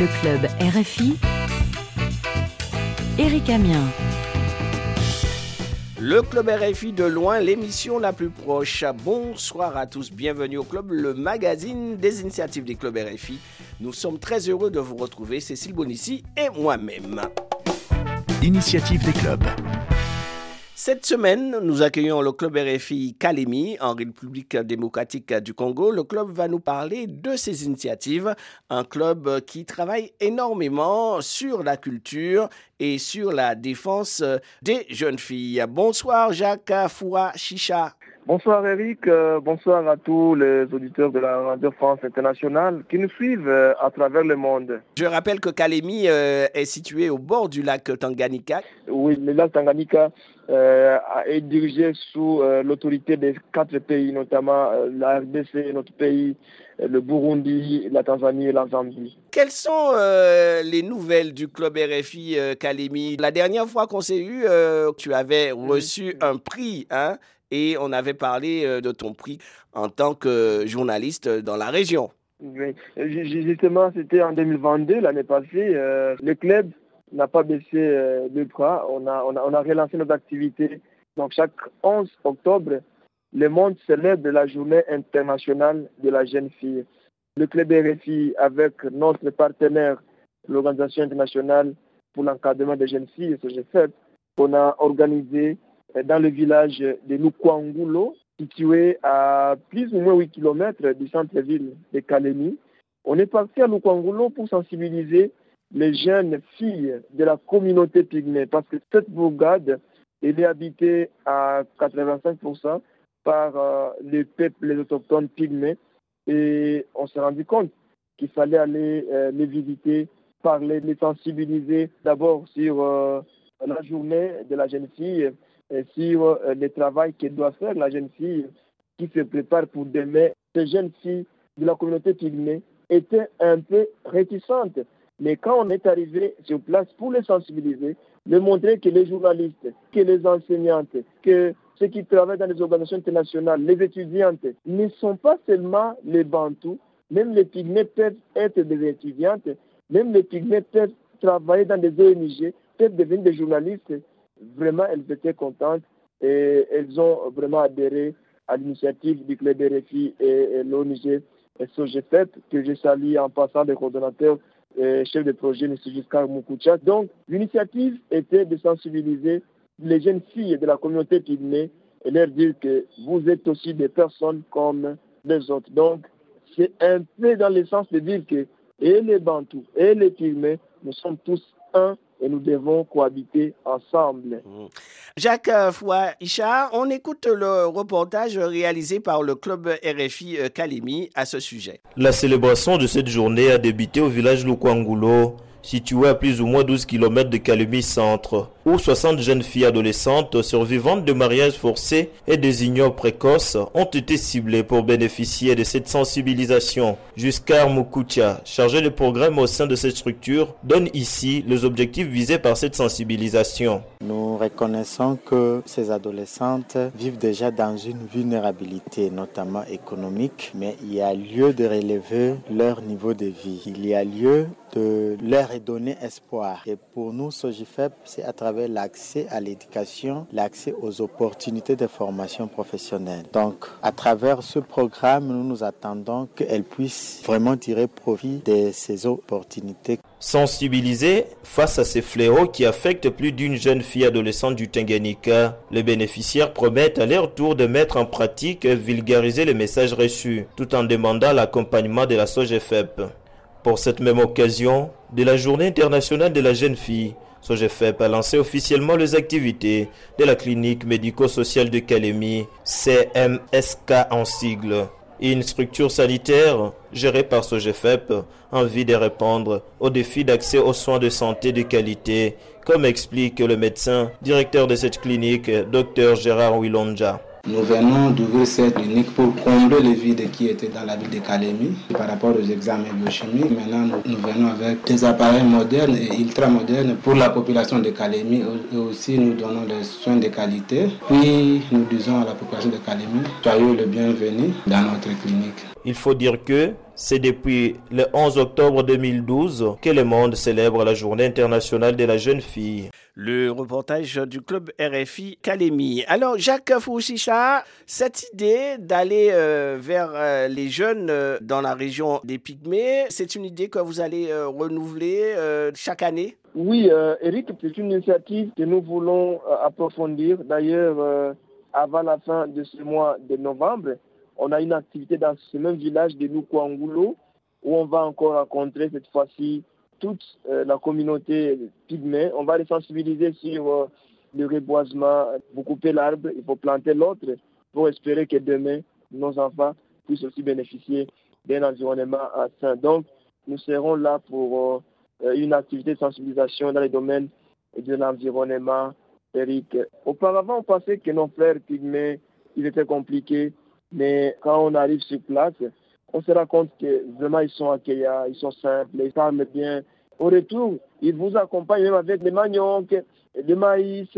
Le club RFI. Eric Amien. Le club RFI de loin, l'émission la plus proche. Bonsoir à tous, bienvenue au club, le magazine des initiatives des clubs RFI. Nous sommes très heureux de vous retrouver, Cécile Bonissi et moi-même. Initiative des clubs. Cette semaine, nous accueillons le club RFI Kalemi en République démocratique du Congo. Le club va nous parler de ses initiatives, un club qui travaille énormément sur la culture et sur la défense des jeunes filles. Bonsoir Jacques Foua Chicha. Bonsoir Eric, euh, bonsoir à tous les auditeurs de la Radio France Internationale qui nous suivent euh, à travers le monde. Je rappelle que Kalemi euh, est situé au bord du lac Tanganyika. Oui, le lac Tanganyika est dirigé sous l'autorité des quatre pays, notamment la RDC, notre pays, le Burundi, la Tanzanie et la Zambie. Quelles sont les nouvelles du club RFI Kalemi La dernière fois qu'on s'est eu, tu avais reçu un prix hein, et on avait parlé euh, de ton prix en tant que journaliste dans la région. Oui, justement, c'était en 2022, l'année passée. Euh, le club n'a pas baissé euh, le bras. On a, relancé notre activité. Donc, chaque 11 octobre, le monde célèbre la journée internationale de la jeune fille. Le club RFI, avec notre partenaire, l'Organisation internationale pour l'encadrement des jeunes filles, ce on a organisé dans le village de Lukwangulo, situé à plus ou moins 8 km du centre-ville de Kalemi. On est parti à Lukwangulo pour sensibiliser les jeunes filles de la communauté pygmée, parce que cette bourgade est habitée à 85% par euh, les peuples, les autochtones pygmées. Et on s'est rendu compte qu'il fallait aller euh, les visiter, parler, les sensibiliser d'abord sur euh, la journée de la jeune fille sur euh, le travail que doit faire la jeune fille qui se prépare pour demain. Ces jeunes filles de la communauté pygmée étaient un peu réticentes. Mais quand on est arrivé sur place pour les sensibiliser, de montrer que les journalistes, que les enseignantes, que ceux qui travaillent dans les organisations internationales, les étudiantes, ne sont pas seulement les bantous, même les pygmées peuvent être des étudiantes, même les pygmées peuvent travailler dans des ONG, peuvent devenir des journalistes, Vraiment, elles étaient contentes et elles ont vraiment adhéré à l'initiative du Club RFI et, l'ONG que je salue en passant des coordonnateurs et chef de projet, M. Giscard Moukoucha. Donc, l'initiative était de sensibiliser les jeunes filles de la communauté pygmée et leur dire que vous êtes aussi des personnes comme les autres. Donc, c'est un peu dans le sens de dire que et les Bantous et les Pygmées, nous sommes tous un et nous devons cohabiter ensemble. Mmh. Jacques Foua Ishar, on écoute le reportage réalisé par le club RFI Kalimi à ce sujet. La célébration de cette journée a débuté au village Lukwangulo situé à plus ou moins 12 km de Kalemi Centre, où 60 jeunes filles adolescentes survivantes de mariages forcés et des unions précoces ont été ciblées pour bénéficier de cette sensibilisation. Jusqu'à Mukucha, chargé de programme au sein de cette structure, donne ici les objectifs visés par cette sensibilisation. Nous reconnaissons que ces adolescentes vivent déjà dans une vulnérabilité, notamment économique, mais il y a lieu de relever leur niveau de vie. Il y a lieu de leur donner espoir. Et pour nous, SOGIFEP, c'est à travers l'accès à l'éducation, l'accès aux opportunités de formation professionnelle. Donc, à travers ce programme, nous nous attendons qu'elles puissent vraiment tirer profit de ces opportunités. Sensibiliser face à ces fléaux qui affectent plus d'une jeune fille adolescente du Tanganyika, les bénéficiaires promettent à leur tour de mettre en pratique et vulgariser les messages reçus, tout en demandant l'accompagnement de la SOGFEP. Pour cette même occasion de la Journée internationale de la jeune fille, SOGFEP a lancé officiellement les activités de la clinique médico-sociale de Kalemi, CMSK en sigle une structure sanitaire gérée par ce GFEP en vue de répondre aux défis d'accès aux soins de santé de qualité, comme explique le médecin directeur de cette clinique, Dr Gérard Wilonja. Nous venons d'ouvrir cette clinique pour combler le vide qui était dans la ville de Kalemi par rapport aux examens biochimiques. Maintenant, nous, venons avec des appareils modernes et ultra modernes pour la population de Kalemi et aussi nous donnons des soins de qualité. Puis nous disons à la population de Kalemi, soyez le bienvenu dans notre clinique. Il faut dire que C'est depuis le 11 octobre 2012 que le monde célèbre la journée internationale de la jeune fille. Le reportage du club RFI Calémie. Alors, Jacques Fouchicha, cette idée d'aller euh, vers euh, les jeunes euh, dans la région des Pygmées, c'est une idée que vous allez renouveler chaque année? Oui, Eric, c'est une initiative que nous voulons approfondir. D'ailleurs, avant la fin de ce mois de novembre, on a une activité dans ce même village de Lukwangoulo où on va encore rencontrer cette fois-ci toute euh, la communauté pygmée. On va les sensibiliser sur euh, le reboisement. Vous coupez l'arbre, il faut planter l'autre pour espérer que demain, nos enfants puissent aussi bénéficier d'un environnement sain. Donc, nous serons là pour euh, une activité de sensibilisation dans les domaines de l'environnement. Auparavant, on pensait que nos frères pygmées, ils étaient compliqués, mais quand on arrive sur place, on se rend compte que vraiment ils sont accueillants, ils sont simples, ils parlent bien. Au retour, ils vous accompagnent même avec des maniocs, des maïs,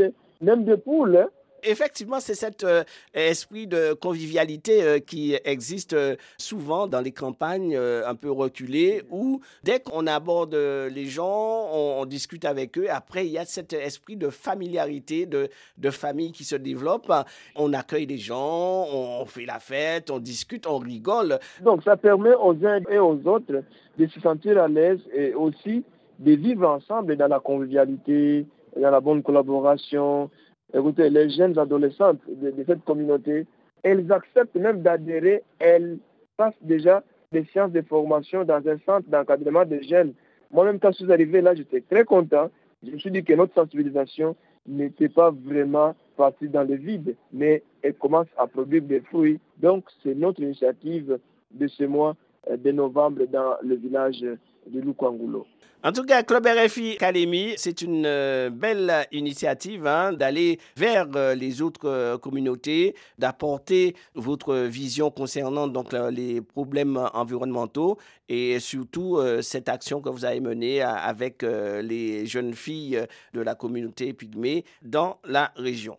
même des poules. Effectivement, c'est cet euh, esprit de convivialité euh, qui existe euh, souvent dans les campagnes un peu reculées où dès qu'on aborde les gens, on, discute avec eux. Après, il y a cet esprit de familiarité, de famille qui se développe. On accueille les gens, on fait la fête, on discute, on rigole. Donc, ça permet aux uns et aux autres de se sentir à l'aise et aussi de vivre ensemble dans la convivialité, dans la bonne collaboration, Écoutez, les jeunes adolescentes de, cette communauté, elles acceptent même d'adhérer, elles passent déjà des séances de formation dans un centre d'encadrement des jeunes. Moi-même, quand je suis arrivé là, j'étais très content. Je me suis dit que notre sensibilisation n'était pas vraiment partie dans le vide, mais elle commence à produire des fruits. Donc, c'est notre initiative de ce mois de novembre dans le village de Lukwangulo. En tout cas, Club RFI Academy, c'est une euh, belle initiative hein, d'aller vers euh, les autres euh, communautés, d'apporter votre vision concernant les problèmes environnementaux et surtout cette action que vous avez menée avec les jeunes filles de la communauté pygmée dans la région.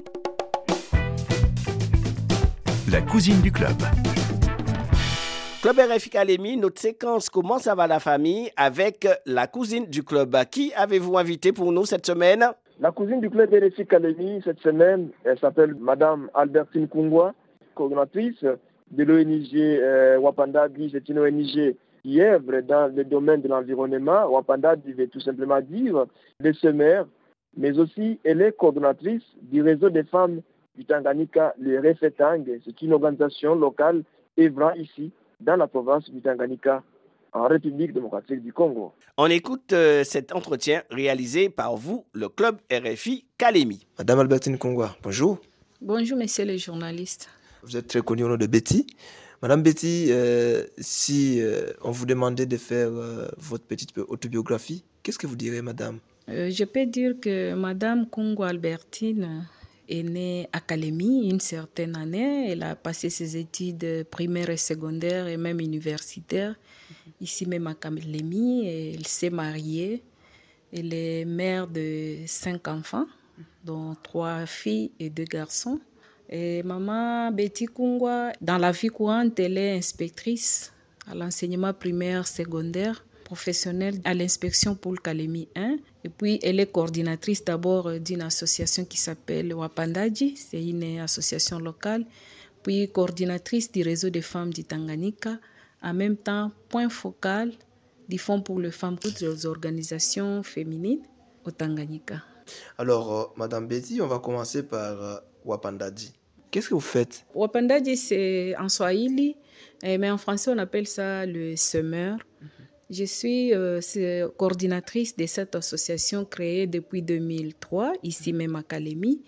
La cousine du club. Club RFI Academy, notre séquence Comment ça va la famille avec la cousine du club. Qui avez-vous invité pour nous cette semaine? La cousine du club RFI Academy cette semaine, elle s'appelle Madame Albertine Kungwa, coordinatrice de l'ONG euh, Wapandadi. C'est une ONG qui œuvre dans le domaine de l'environnement. Wapandadi veut tout simplement dire des semeurs, mais aussi elle est coordonnatrice du réseau des femmes du Tanganyika, le REFETANG. C'est une organisation locale œuvrant ici dans la province du Tanganyika, en République démocratique du Congo. On écoute euh, cet entretien réalisé par vous, le club RFI Kalemi. Madame Albertine Kongwa, bonjour. Bonjour, messieurs les journalistes. Vous êtes très connue au nom de Betty. Madame Betty, euh, si euh, on vous demandait de faire votre petite autobiographie, qu'est-ce que vous direz, madame? Je peux dire que Madame Kongwa Albertine est née à Calémie une certaine année. Elle a passé ses études primaires et secondaires et même universitaires ici même à Calémie. Elle s'est mariée. Elle est mère de cinq enfants, dont trois filles et deux garçons. Et maman Betty Kungwa, dans la vie courante, elle est inspectrice à l'enseignement primaire secondaire professionnelle à l'inspection pour le Kalemi 1. Et puis, elle est coordinatrice d'abord d'une association qui s'appelle Wapandaji, c'est une association locale. Puis, coordinatrice du réseau des femmes du Tanganyika. En même temps, point focal du Fonds pour les femmes, toutes les organisations féminines au Tanganyika. Alors, euh, Madame Betty, on va commencer par euh, Wapandaji. Qu'est-ce que vous faites? Wapandaji, c'est en Swahili, eh, mais en français, on appelle ça le semeur. Je suis euh, coordinatrice de cette association créée depuis 2003, ici même à Kalemi.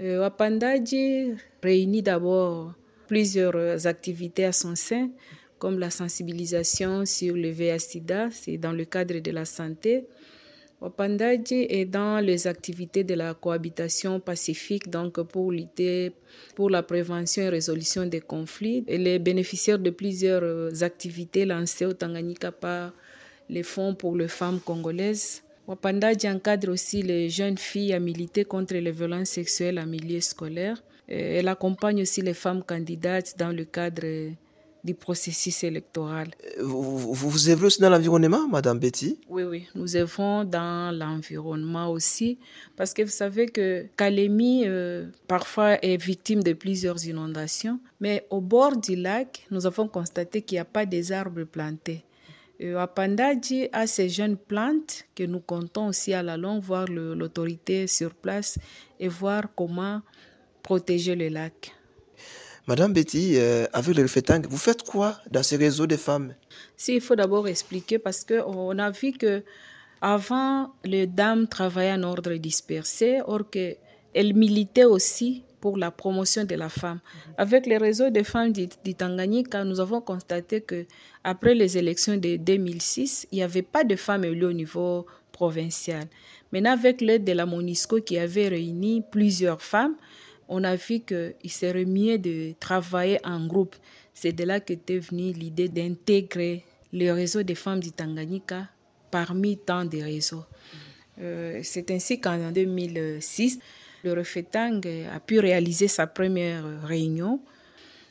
Euh, Wapandaji réunit d'abord plusieurs activités à son sein, comme la sensibilisation sur le VIH-Sida, c'est dans le cadre de la santé, Wapandaji est dans les activités de la cohabitation pacifique, donc pour lutter pour la prévention et résolution des conflits. Elle est bénéficiaire de plusieurs euh, activités lancées au Tanganyika par les fonds pour les femmes congolaises. Wapandaji encadre aussi les jeunes filles à militer contre les violences sexuelles en milieu scolaire. Elle accompagne aussi les femmes candidates dans le cadre du processus électoral. Euh, vous, vous, vous œuvrez aussi dans l'environnement, Madame Betty? Oui, oui, nous œuvrons dans l'environnement aussi, parce que vous savez que Kalemi, euh, parfois, est victime de plusieurs inondations, mais au bord du lac, nous avons constaté qu'il n'y a pas des arbres plantés. Euh, Apandadji a ces jeunes plantes que nous comptons aussi à la longue voir l'autorité sur place et voir comment protéger le lac. Madame Betty, euh, avec le Refetang, vous faites quoi dans ce réseau de femmes? Si, il faut d'abord expliquer parce qu'on a vu que avant, les dames travaillaient en ordre dispersé, or que elles militaient aussi pour la promotion de la femme. Avec les réseaux de femmes du, Tanganyika, nous avons constaté que après les élections de 2006, il n'y avait pas de femmes élues au niveau provincial. Maintenant, avec l'aide de la MONISCO qui avait réuni plusieurs femmes, on a vu qu'il serait mieux de travailler en groupe. C'est de là qu'était venue l'idée d'intégrer le réseau des femmes du Tanganyika parmi tant de réseaux. Euh, c'est ainsi qu'en 2006, le Refetang a pu réaliser sa première réunion.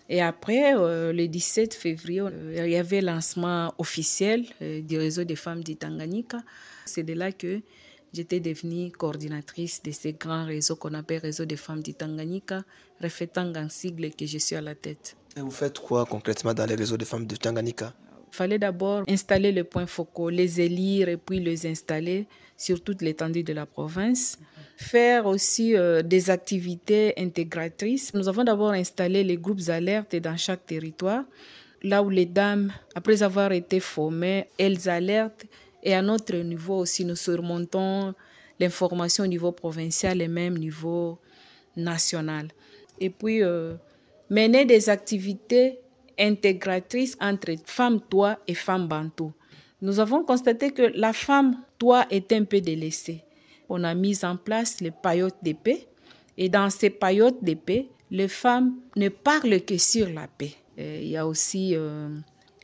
Et après, euh, le 17 février, euh, il y avait lancement officiel du réseau des femmes du Tanganyika. C'est de là que J'étais devenue coordinatrice de ces grands réseaux qu'on appelle Réseau des femmes du Tanganyika, reflétant un sigle que je suis à la tête. Et vous faites quoi concrètement dans les réseaux des femmes du Tanganyika Il fallait d'abord installer les points focaux, les élire et puis les installer sur toute l'étendue de la province. Faire aussi euh, des activités intégratrices. Nous avons d'abord installé les groupes alertes dans chaque territoire, là où les dames, après avoir été formées, elles alertent et à notre niveau aussi, nous surmontons l'information au niveau provincial et même au niveau national. Et puis, euh, mener des activités intégratrices entre femmes toi et femmes bantou. Nous avons constaté que la femme toi est un peu délaissée. On a mis en place les paillotes d'épée. Et dans ces paillotes d'épée, les femmes ne parlent que sur la paix. il y a aussi euh,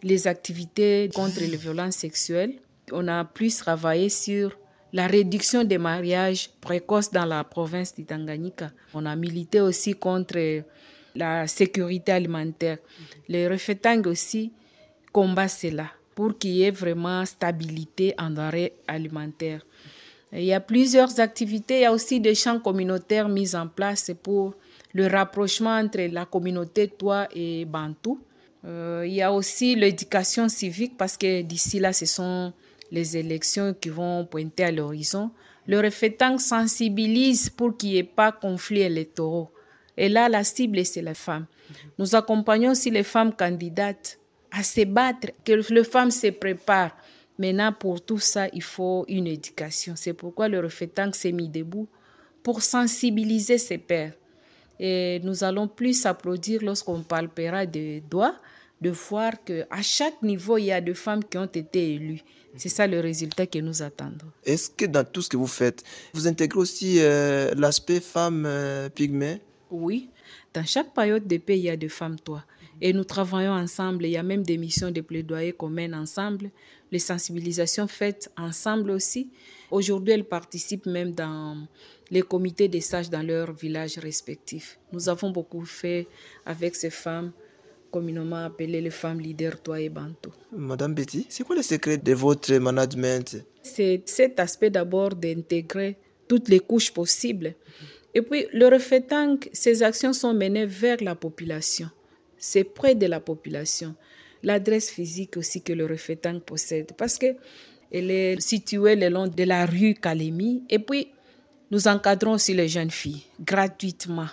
les activités contre les violences sexuelles on a plus travaillé sur la réduction des mariages précoces dans la province du Tanganyika. On a milité aussi contre la sécurité alimentaire. Les refetang aussi combat cela pour qu'il y ait vraiment stabilité en arrêt alimentaire. Il y a plusieurs activités, il y a aussi des champs communautaires mis en place pour le rapprochement entre la communauté Toi et Bantou. Euh, il y a aussi l'éducation civique parce que d'ici là, ce sont les élections qui vont pointer à l'horizon, le refétang sensibilise pour qu'il n'y ait pas conflit électoraux. Et là, la cible, c'est les femmes. Nous accompagnons aussi les femmes candidates à se battre, que les femmes se préparent. Maintenant, pour tout ça, il faut une éducation. C'est pourquoi le refétang s'est mis debout pour sensibiliser ses pères. Et nous allons plus applaudir lorsqu'on parlera de doigts, de voir qu'à chaque niveau, il y a des femmes qui ont été élues. C'est ça le résultat que nous attendons. Est-ce que dans tout ce que vous faites, vous intégrez aussi euh, l'aspect femme euh, pygmée? Oui. Dans chaque période de paix, il y a des femmes toi. Et nous travaillons ensemble. Il y a même des missions de plaidoyer qu'on mène ensemble, les sensibilisations faites ensemble aussi. Aujourd'hui, elles participent même dans les comités des sages dans leurs villages respectifs. Nous avons beaucoup fait avec ces femmes communément appelées les femmes leaders Toi et Banto. Madame Betty, c'est quoi le secret de votre management? C'est cet aspect d'abord d'intégrer toutes les couches possibles. Et puis, le refétang, ces actions sont menées vers la population. C'est près de la population. L'adresse physique aussi que le refétang possède. Parce que elle est située le long de la rue Kalemi. Et puis, nous encadrons aussi les jeunes filles gratuitement.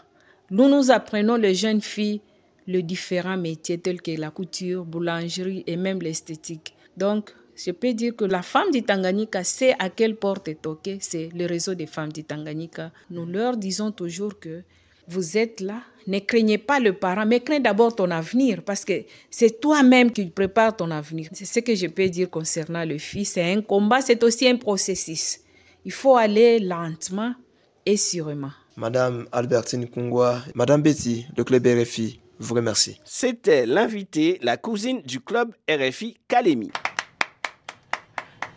Nous nous apprenons les jeunes filles les différents métiers tels que la couture, boulangerie et même l'esthétique. Donc, je peux dire que la femme du Tanganyika sait à quelle porte est toquée, c'est le réseau des femmes du Tanganyika. Nous leur disons toujours que vous êtes là, ne craignez pas le parent, mais craignez d'abord ton avenir, parce que c'est toi-même qui prépares ton avenir. C'est ce que je peux dire concernant le fils. C'est un combat, c'est aussi un processus. Il faut aller lentement et sûrement. Madame Albertine Kungwa, Madame Betty, le club RFI, vous remercie. C'était l'invité, la cousine du club RFI Kalemi.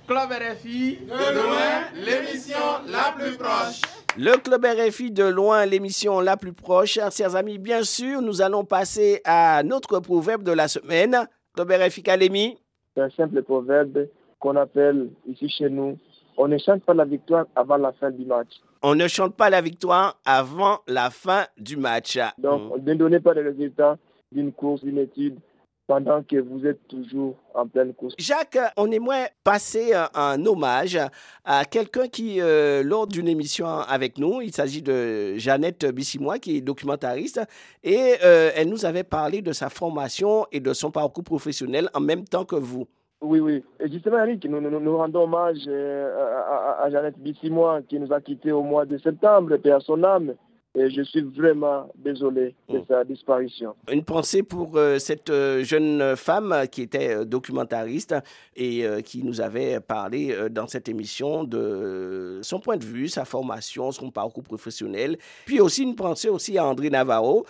Club RFI, de loin, l'émission la plus proche. Le Club RFI de loin, l'émission la plus proche. Chers amis, bien sûr, nous allons passer à notre proverbe de la semaine. Club RFI Academy. C'est un simple proverbe qu'on appelle ici chez nous. On ne chante pas la victoire avant la fin du match. On ne chante pas la victoire avant la fin du match. Donc, ne donnez pas les résultats d'une course, d'une étude pendant que vous êtes toujours en pleine course. Jacques, on aimerait passer un, un hommage à quelqu'un qui, euh, lors d'une émission avec nous, il s'agit de Jeannette Bissimois, qui est documentariste, et euh, elle nous avait parlé de sa formation et de son parcours professionnel en même temps que vous. Oui, oui. Et justement, Eric, nous, nous, nous rendons hommage euh, à, à, Jeannette Bissimois, qui nous a quittés au mois de septembre, et à son âme. Et je suis vraiment désolé de sa disparition. Une pensée pour euh, cette euh, jeune femme qui était euh, documentariste et euh, qui nous avait parlé euh, dans cette émission de son point de vue, sa formation, son parcours professionnel. Puis aussi une pensée aussi à André Navarro,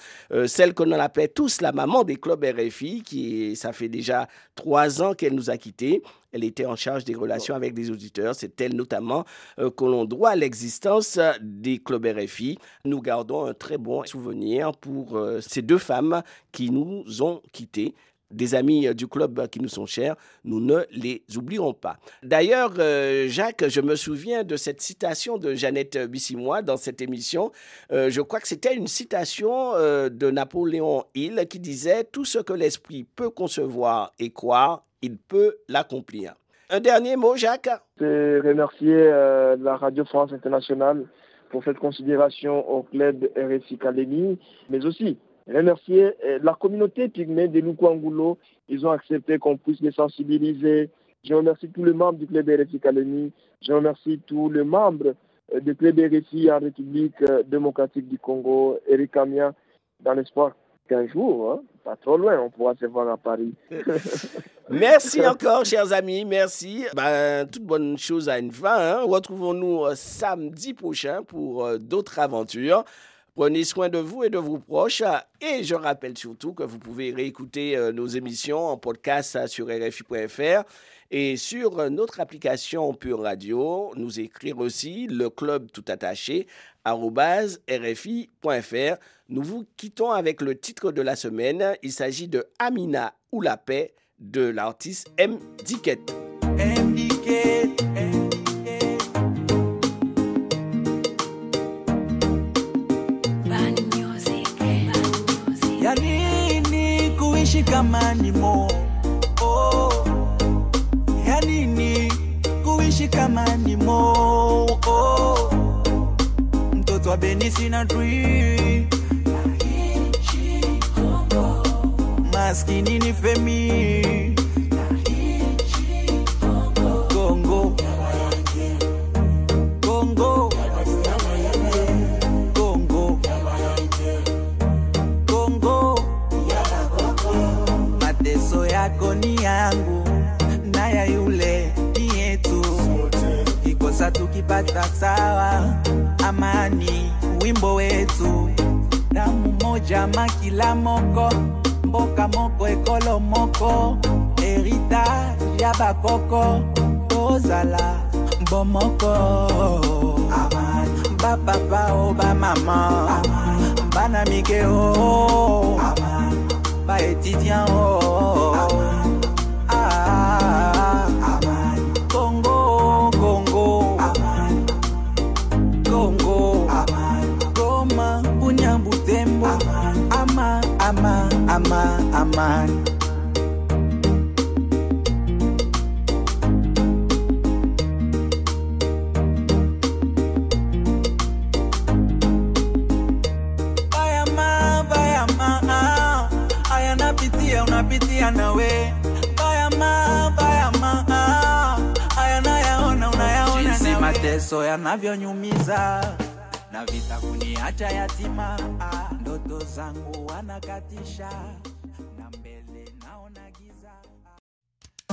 celle qu'on appelait tous la maman des clubs RFI, qui ça fait déjà trois ans qu'elle nous a quittés. Elle était en charge des relations avec les auditeurs. C'est elle notamment euh, que l'on doit l'existence euh, des clubs RFI. Nous gardons un très bon souvenir pour euh, ces deux femmes qui nous ont quittés. Des amis du club qui nous sont chers, nous ne les oublierons pas. D'ailleurs, euh, Jacques, je me souviens de cette citation de Jeannette Bissimois dans cette émission. Euh, je crois que c'était une citation euh, de Napoléon Hill qui disait Tout ce que l'esprit peut concevoir et croire, il peut l'accomplir. Un dernier mot, Jacques? C'est remercier euh, la Radio France Internationale pour cette considération au club RFI Academy, mais aussi remercier euh, la communauté pygmée de Lukwangoulo. Ils ont accepté qu'on puisse les sensibiliser. Je remercie tous les membres du club RFI Academy. Je remercie tous les membres euh, du club RFI en République démocratique du Congo, Eric Amia, dans l'espoir qu'un jour, hein, pas trop loin, on pourra se voir à Paris. Merci encore, chers amis. Merci. Ben, toute bonne chose à une fin. hein. Retrouvons-nous euh, samedi prochain pour euh, d'autres aventures. Prenez soin de vous et de vos proches. Et je rappelle surtout que vous pouvez réécouter euh, nos émissions en podcast euh, sur RFI.fr et sur notre application Pure Radio. Nous écrire aussi le club tout attaché rfi.fr. Nous vous quittons avec le titre de la semaine. Il s'agit de Amina ou la paix de l'artiste M. Dicket. ya nini kuishi kama ni mo oh. ya nini kuishi kama maskini ni femi. Mateso yako ni yangu na yule ni yetu, ikosa tukipata sawa, amani wimbo wetu, damu moja makila moko, mboka moko ekolo moko, heritage ya bakoko tozala bomoko bapapa o bamama bana mike o baétudiant o Ah, Congo, Congo, Congo, Goma, Bunyambutembo, Ama, Ama, Ama, Aman. Bayama, bayama, ah. Aya napitia, unapitia nawe bayama, bayama, ah. Aya nayaona, unayaona Jinsi mateso yanavyonyumiza na vita kuniacha yatima, ah. Zangu wanakatisha